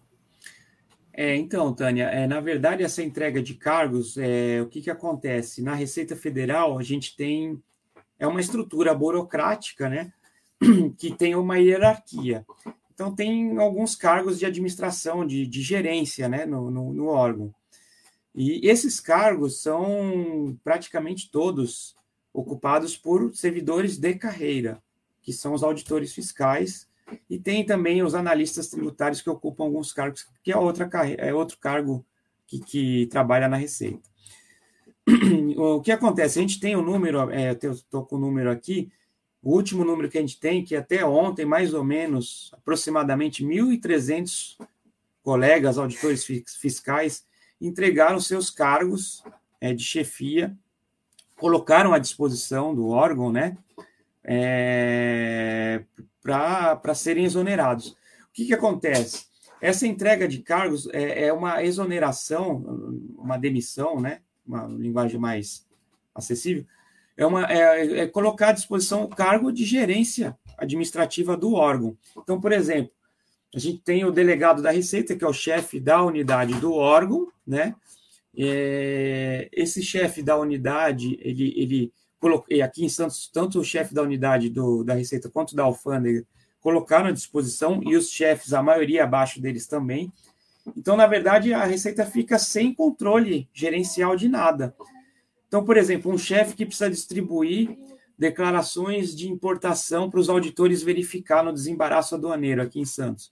É, então, Tânia, é, na verdade, essa entrega de cargos, é, o que, que acontece? Na Receita Federal, a gente tem é uma estrutura burocrática, né, que tem uma hierarquia. Então, tem alguns cargos de administração, de, de gerência, né, no, no, no órgão. E esses cargos são praticamente todos ocupados por servidores de carreira, que são os auditores fiscais e tem também os analistas tributários que ocupam alguns cargos, que é, outra, é outro cargo que, que trabalha na Receita. O que acontece? A gente tem o um número, é, eu estou com o número aqui, o último número que a gente tem, que até ontem, mais ou menos, aproximadamente 1.300 colegas auditores fiscais entregaram seus cargos é, de chefia, colocaram à disposição do órgão, né, é, para serem exonerados. O que, que acontece? Essa entrega de cargos é, é, uma exoneração, uma demissão, né? uma linguagem mais acessível, é, uma, é, é colocar à disposição o cargo de gerência administrativa do órgão. Então, por exemplo, a gente tem o delegado da Receita, que é o chefe da unidade do órgão, né? É, esse chefe da unidade, ele, ele coloquei aqui em Santos, tanto o chefe da unidade do, da Receita quanto da alfândega colocaram à disposição e os chefes, a maioria abaixo deles também. Então, na verdade, a Receita fica sem controle gerencial de nada. Então, por exemplo, um chefe que precisa distribuir declarações de importação para os auditores verificar no desembaraço aduaneiro aqui em Santos.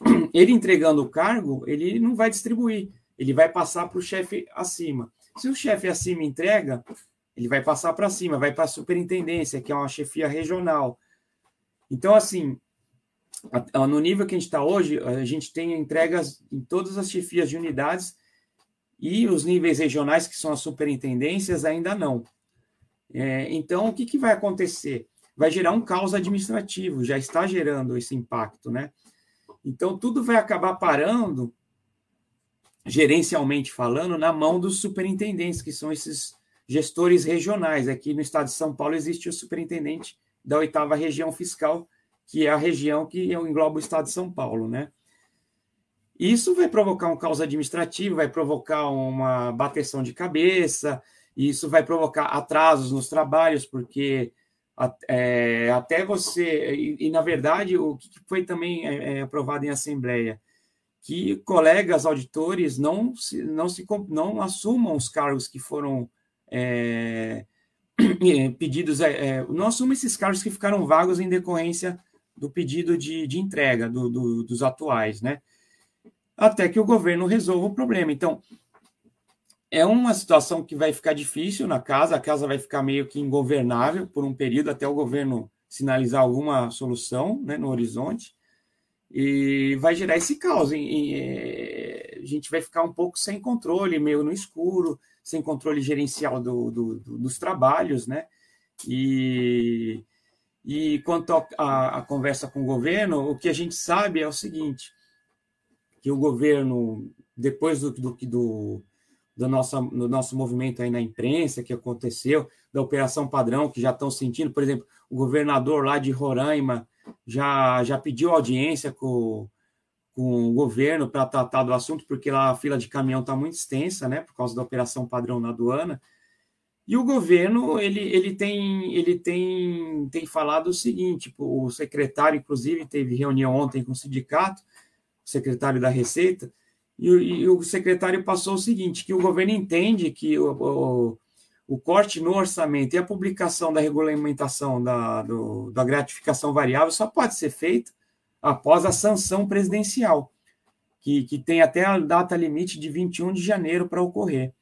Ele entregando o cargo, ele não vai distribuir, ele vai passar para o chefe acima. Se o chefe acima entrega, ele vai passar para cima, vai para a superintendência, que é uma chefia regional. Então, assim, no nível que a gente está hoje, a gente tem entregas em todas as chefias de unidades e os níveis regionais, que são as superintendências, ainda não. É, então, o que, que vai acontecer? Vai gerar um caos administrativo, já está gerando esse impacto, né? Então, tudo vai acabar parando, gerencialmente falando, na mão dos superintendentes, que são esses gestores regionais. Aqui no estado de São Paulo existe o superintendente da oitava região fiscal, que é a região que engloba o estado de São Paulo, né? Isso vai provocar um caos administrativo, vai provocar uma bateção de cabeça, isso vai provocar atrasos nos trabalhos, porque é, até você. E, e, na verdade, o que foi também é, é, aprovado em Assembleia? Que colegas auditores não, se, não, se, não assumam os cargos que foram é, pedidos, é, é, não assuma esses cargos que ficaram vagos em decorrência do pedido de, de entrega do, do, dos atuais, né? Até que o governo resolva o problema. Então, é uma situação que vai ficar difícil na casa, a casa vai ficar meio que ingovernável por um período até o governo sinalizar alguma solução né, no horizonte e vai gerar esse caos. É, a gente vai ficar um pouco sem controle, meio no escuro, sem controle gerencial do, do, do, dos trabalhos, né? E, e quanto à conversa com o governo, o que a gente sabe é o seguinte: que o governo, depois do, do, do, do, nosso, do nosso movimento aí na imprensa que aconteceu, da Operação Padrão, que já estão sentindo, por exemplo, o governador lá de Roraima já, já pediu audiência com, com o governo para tratar do assunto, porque lá a fila de caminhão está muito extensa, né, por causa da Operação Padrão na aduana. E o governo ele, ele, tem, ele tem, tem falado o seguinte: tipo, o secretário, inclusive, teve reunião ontem com o sindicato, o secretário da Receita, e, e o secretário passou o seguinte: que o governo entende que o, o, o corte no orçamento e a publicação da regulamentação da, do, da gratificação variável só pode ser feita após a sanção presidencial, que, que tem até a data limite de 21 de janeiro para ocorrer.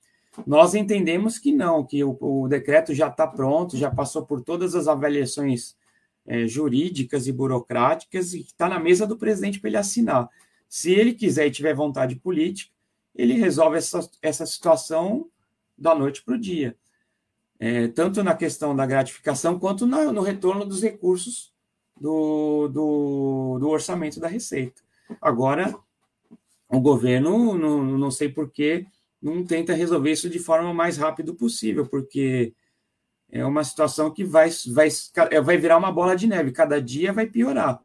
Nós entendemos que não, que o, o decreto já está pronto, já passou por todas as avaliações é, jurídicas e burocráticas e está na mesa do presidente para ele assinar. Se ele quiser e tiver vontade política, ele resolve essa, essa situação da noite para o dia. É, tanto na questão da gratificação quanto na, no retorno dos recursos do, do, do, orçamento da Receita. Agora, o governo, não, não sei por que não tenta resolver isso de forma mais rápida possível, porque é uma situação que vai, vai, é, vai virar uma bola de neve, cada dia vai piorar.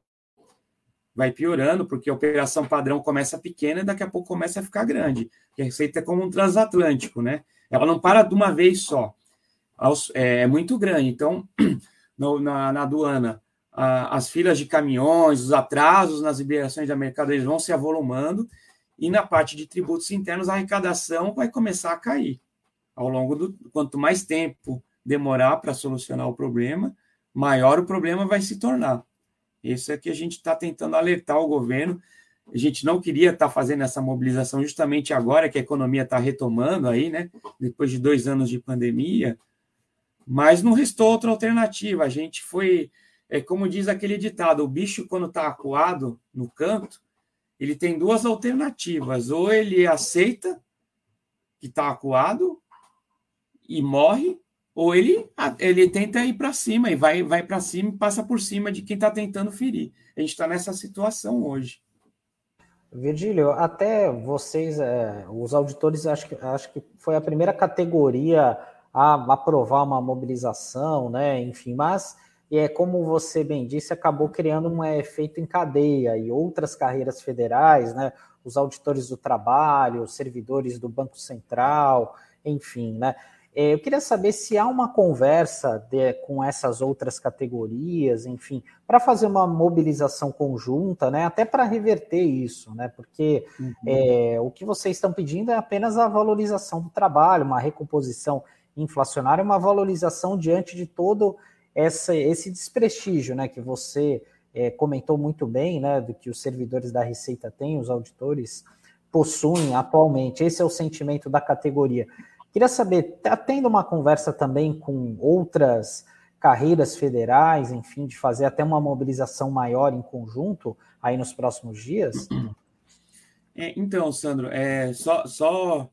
Vai piorando, porque a operação padrão começa pequena e daqui a pouco começa a ficar grande. a receita é como um transatlântico, né? Ela não para de uma vez só. É, é muito grande. Então, na, na aduana, as filas de caminhões, os atrasos nas liberações da mercadoria vão se avolumando e na parte de tributos internos, a arrecadação vai começar a cair. Ao longo do. Quanto mais tempo demorar para solucionar o problema, maior o problema vai se tornar. Isso é que a gente está tentando alertar o governo. A gente não queria estar tá fazendo essa mobilização justamente agora que a economia está retomando aí, né? Depois de dois anos de pandemia, mas não restou outra alternativa. A gente foi, é como diz aquele ditado: o bicho quando está acuado no canto, ele tem duas alternativas. Ou ele aceita que está acuado e morre, ou ele, ele tenta ir para cima e vai, vai para cima e passa por cima de quem está tentando ferir. A gente está nessa situação hoje. Virgílio, até vocês, é, os auditores, acho que, acho que foi a primeira categoria a aprovar uma mobilização, né? Enfim, mas e é como você bem disse, acabou criando um efeito em cadeia e outras carreiras federais, né? Os auditores do trabalho, os servidores do Banco Central, enfim, né? É, eu queria saber se há uma conversa de, com essas outras categorias, enfim, para fazer uma mobilização conjunta, né? Até para reverter isso, né? Porque uhum. é, o que vocês estão pedindo é apenas a valorização do trabalho, uma recomposição inflacionária, uma valorização diante de todo essa, esse desprestígio né, que você é, comentou muito bem, né, do que os servidores da Receita têm, os auditores possuem atualmente. Esse é o sentimento da categoria. Queria saber, está tendo uma conversa também com outras carreiras federais, enfim, de fazer até uma mobilização maior em conjunto aí nos próximos dias? É, então, Sandro, é, só, só,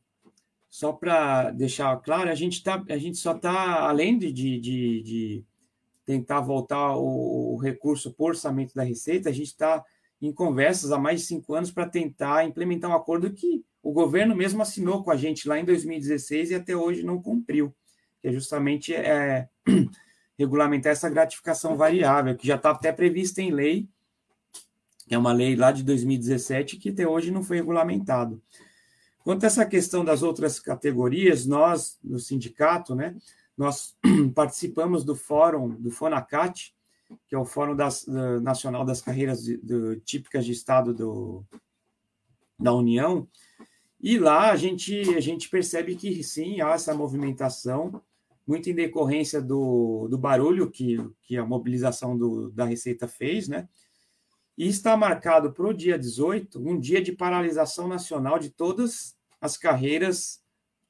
só para deixar claro, a gente, tá, a gente só está, além de, de, de, tentar voltar o, o recurso por orçamento da Receita, a gente está em conversas há mais de cinco anos para tentar implementar um acordo que o governo mesmo assinou com a gente lá em 2016 e até hoje não cumpriu, que é justamente é, regulamentar essa gratificação variável, que já está até prevista em lei, que é uma lei lá de 2017 que até hoje não foi regulamentado. Quanto a essa questão das outras categorias, nós, no sindicato, né, nós participamos do fórum do FONACAT, que é o Fórum das, do, Nacional das Carreiras de, do, Típicas de Estado do, da União, e lá a gente, a gente percebe que sim, há essa movimentação, muito em decorrência do, do barulho que, que a mobilização do, da Receita fez, né? E está marcado para o dia 18 um dia de paralisação nacional de todas as carreiras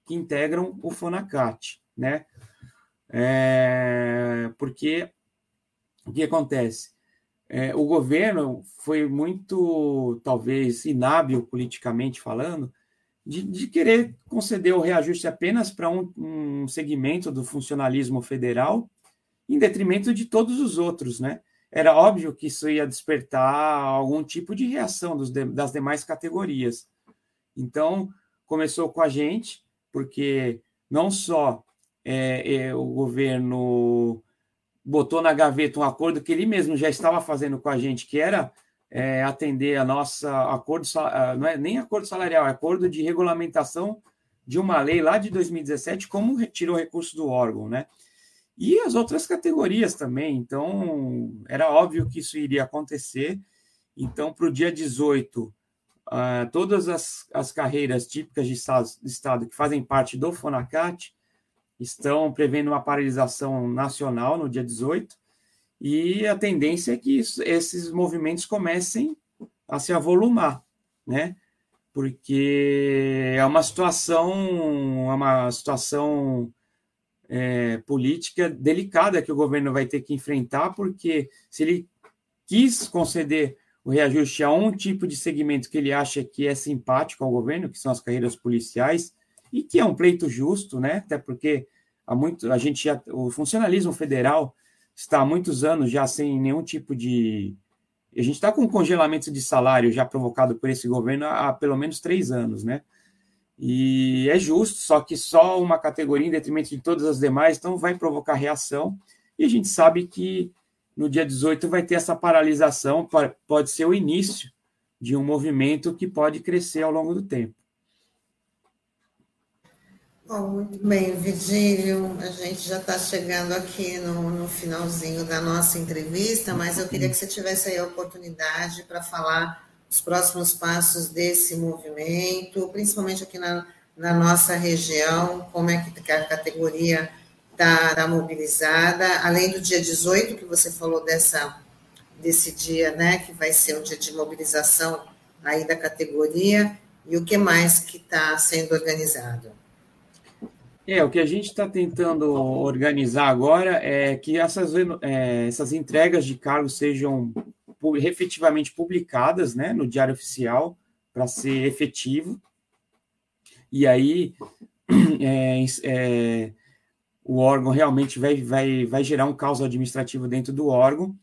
que integram o FONACAT, né? É, porque o que acontece? É, o governo foi muito, talvez, inábil politicamente falando, de, de querer conceder o reajuste apenas para um, um segmento do funcionalismo federal, em detrimento de todos os outros, né? era óbvio que isso ia despertar algum tipo de reação dos, das demais categorias. Então, começou com a gente, porque não só é, é, o governo botou na gaveta um acordo que ele mesmo já estava fazendo com a gente, que era é, atender a nossa acordo, não é nem acordo salarial, é acordo de regulamentação de uma lei lá de 2017, como retirou recurso do órgão, né? E as outras categorias também. Então, era óbvio que isso iria acontecer. Então, para o dia 18, uh, todas as, as carreiras típicas de estado, de estado que fazem parte do FONACAT estão prevendo uma paralisação nacional no dia 18. E a tendência é que isso, esses movimentos comecem a se avolumar, né? Porque é uma situação, é uma situação é, política delicada que o governo vai ter que enfrentar, porque se ele quis conceder o reajuste a um tipo de segmento que ele acha que é simpático ao governo, que são as carreiras policiais, e que é um pleito justo, né? Até porque há muito a gente já, o funcionalismo federal está há muitos anos já sem nenhum tipo de a gente está com um congelamento de salário já provocado por esse governo há, pelo menos três anos, né? E é justo, só que só uma categoria em detrimento de todas as demais, então vai provocar reação. E a gente sabe que no dia 18 vai ter essa paralisação, pode ser o início de um movimento que pode crescer ao longo do tempo. Bom, muito bem, Virgílio. A gente já está chegando aqui no, no, finalzinho da nossa entrevista, mas eu queria que você tivesse aí a oportunidade para falar os próximos passos desse movimento, principalmente aqui na, na nossa região, como é que a categoria está tá mobilizada, além do dia 18, que você falou dessa, desse dia, né, que vai ser um dia de mobilização aí da categoria, e o que mais que está sendo organizado? É, o que a gente está tentando organizar agora é que essas, é, essas entregas de cargos sejam efetivamente publicadas né, no Diário Oficial para ser efetivo. E aí é, é, o órgão realmente vai, vai, vai gerar um caos administrativo dentro do órgão.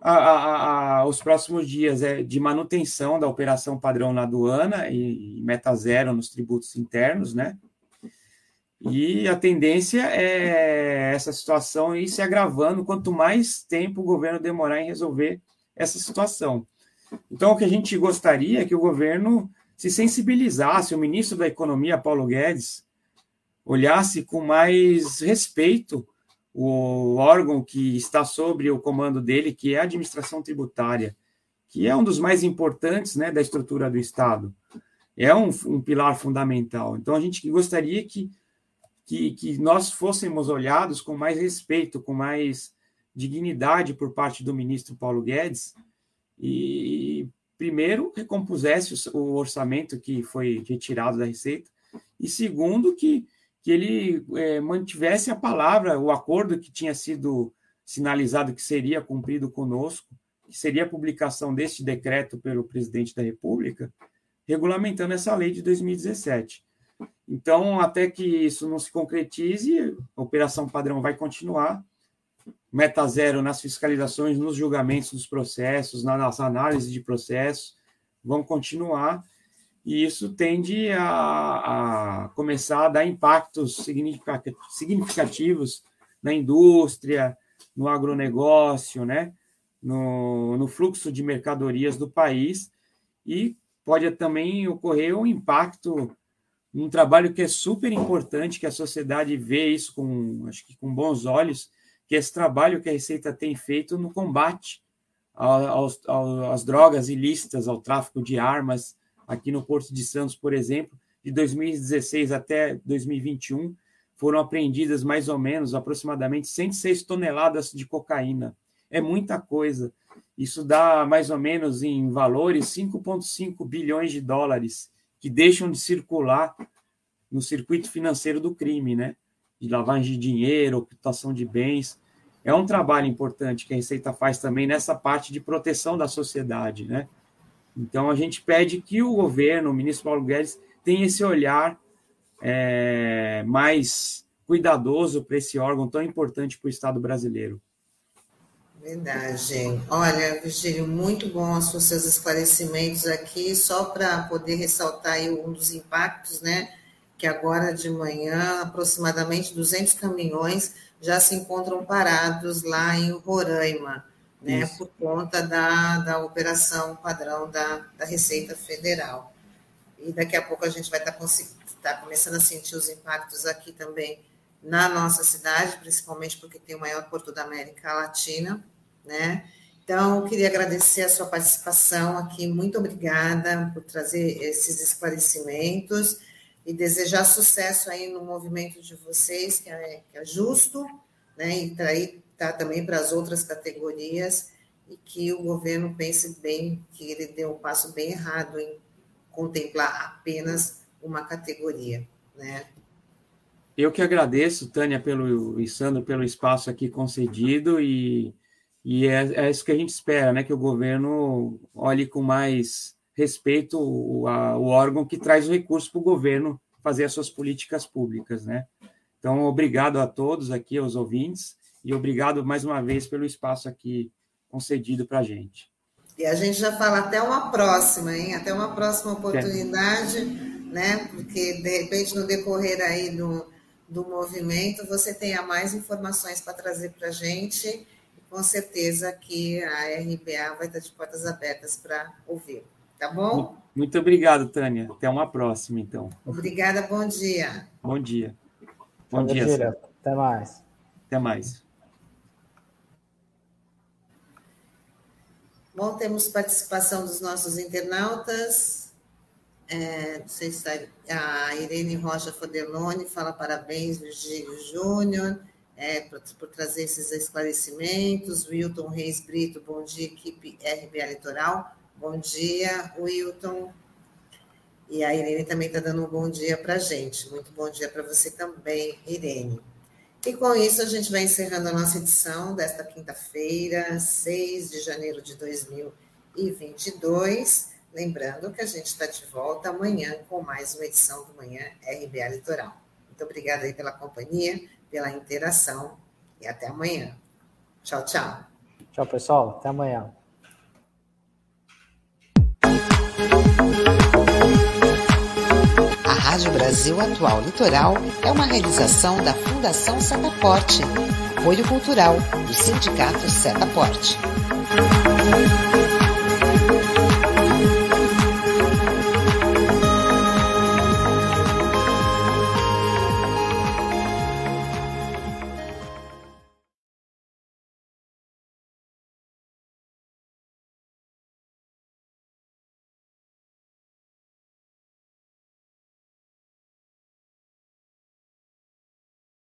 A, a, a, os próximos dias é de manutenção da operação padrão na aduana e, e meta zero nos tributos internos, né? E a tendência é essa situação ir se agravando quanto mais tempo o governo demorar em resolver essa situação. Então, o que a gente gostaria é que o governo se sensibilizasse, o ministro da Economia, Paulo Guedes, olhasse com mais respeito o órgão que está sobre o comando dele, que é a administração tributária, que é um dos mais importantes né, da estrutura do Estado. É um, um pilar fundamental. Então, a gente gostaria que, que, que nós fôssemos olhados com mais respeito, com mais dignidade por parte do ministro Paulo Guedes e, primeiro, recompusesse o orçamento que foi retirado da Receita, e segundo, que, que ele é, mantivesse a palavra, o acordo que tinha sido sinalizado que seria cumprido conosco, que seria a publicação deste decreto pelo presidente da República, regulamentando essa lei de 2017. Então, até que isso não se concretize, a operação padrão vai continuar. Meta zero nas fiscalizações, nos julgamentos dos processos, nas análises de processos, vão continuar, e isso tende a, a começar a dar impactos significativos na indústria, no agronegócio, né? no, no fluxo de mercadorias do país, e pode também ocorrer um impacto num trabalho que é super importante, que a sociedade vê isso com, acho que com bons olhos, que esse trabalho que a Receita tem feito no combate aos, às drogas ilícitas, ao tráfico de armas, aqui no Porto de Santos, por exemplo, de 2016 até 2021, foram apreendidas mais ou menos, aproximadamente 106 toneladas de cocaína. É muita coisa. Isso dá mais ou menos em valores 5,5 bilhões de dólares que deixam de circular no circuito financeiro do crime, né? de lavagem de dinheiro, ocultação de bens. É um trabalho importante que a Receita faz também nessa parte de proteção da sociedade, né? Então a gente pede que o governo, o ministro Paulo Guedes, tenha esse olhar é, mais cuidadoso para esse órgão tão importante para o Estado brasileiro. Verdade. Olha, Virgílio, muito bom os seus esclarecimentos aqui, só para poder ressaltar um dos impactos, né? Que agora de manhã, aproximadamente 200 caminhões já se encontram parados lá em Roraima, né? Isso. Por conta da, da operação padrão da, da Receita Federal. E daqui a pouco a gente vai estar tá, tá começando a sentir os impactos aqui também na nossa cidade, principalmente porque tem o maior porto da América Latina né? Então, queria agradecer a sua participação aqui, muito obrigada por trazer esses esclarecimentos e desejar sucesso aí no movimento de vocês, que é, que é justo, né? E trair tá, também para as outras categorias e que o governo pense bem que ele deu um passo bem errado em contemplar apenas uma categoria, né? Eu que agradeço, Tânia, pelo e Sandro, pelo espaço aqui concedido e e é, é, isso que a gente espera, né? Que o governo olhe com mais respeito o, a, o órgão que traz o recurso para o governo fazer as suas políticas públicas, né? Então, obrigado a todos aqui, aos ouvintes, e obrigado mais uma vez pelo espaço aqui concedido para a gente. E a gente já fala até uma próxima, hein? Até uma próxima oportunidade, né? Porque, de repente, no decorrer aí do, do movimento, você tenha mais informações para trazer para a gente com certeza que a RBA vai estar de portas abertas para ouvir. Tá bom? Muito obrigado, Tânia. Até uma próxima, então. Obrigada, bom dia. Bom dia. Bom, bom dia. dia Até mais. Até mais. Bom, temos participação dos nossos internautas. É, não sei se a Irene Rocha Fodelone fala parabéns, Virgílio Júnior é, por, por, trazer esses esclarecimentos. Wilton Reis Brito, bom dia, equipe RBA Litoral. Bom dia, Wilton. E a Irene também está dando um bom dia para a gente. Muito bom dia para você também, Irene. E com isso, a gente vai encerrando a nossa edição desta quinta-feira, 6 de janeiro de 2022. Lembrando que a gente está de volta amanhã com mais uma edição do Manhã RBA Litoral. Muito obrigada aí pela companhia pela interação e até amanhã. Tchau, tchau. Tchau, pessoal. Até amanhã. A Rádio Brasil Atual Litoral é uma realização da Fundação Setaporte, apoio cultural do Sindicato Setaporte.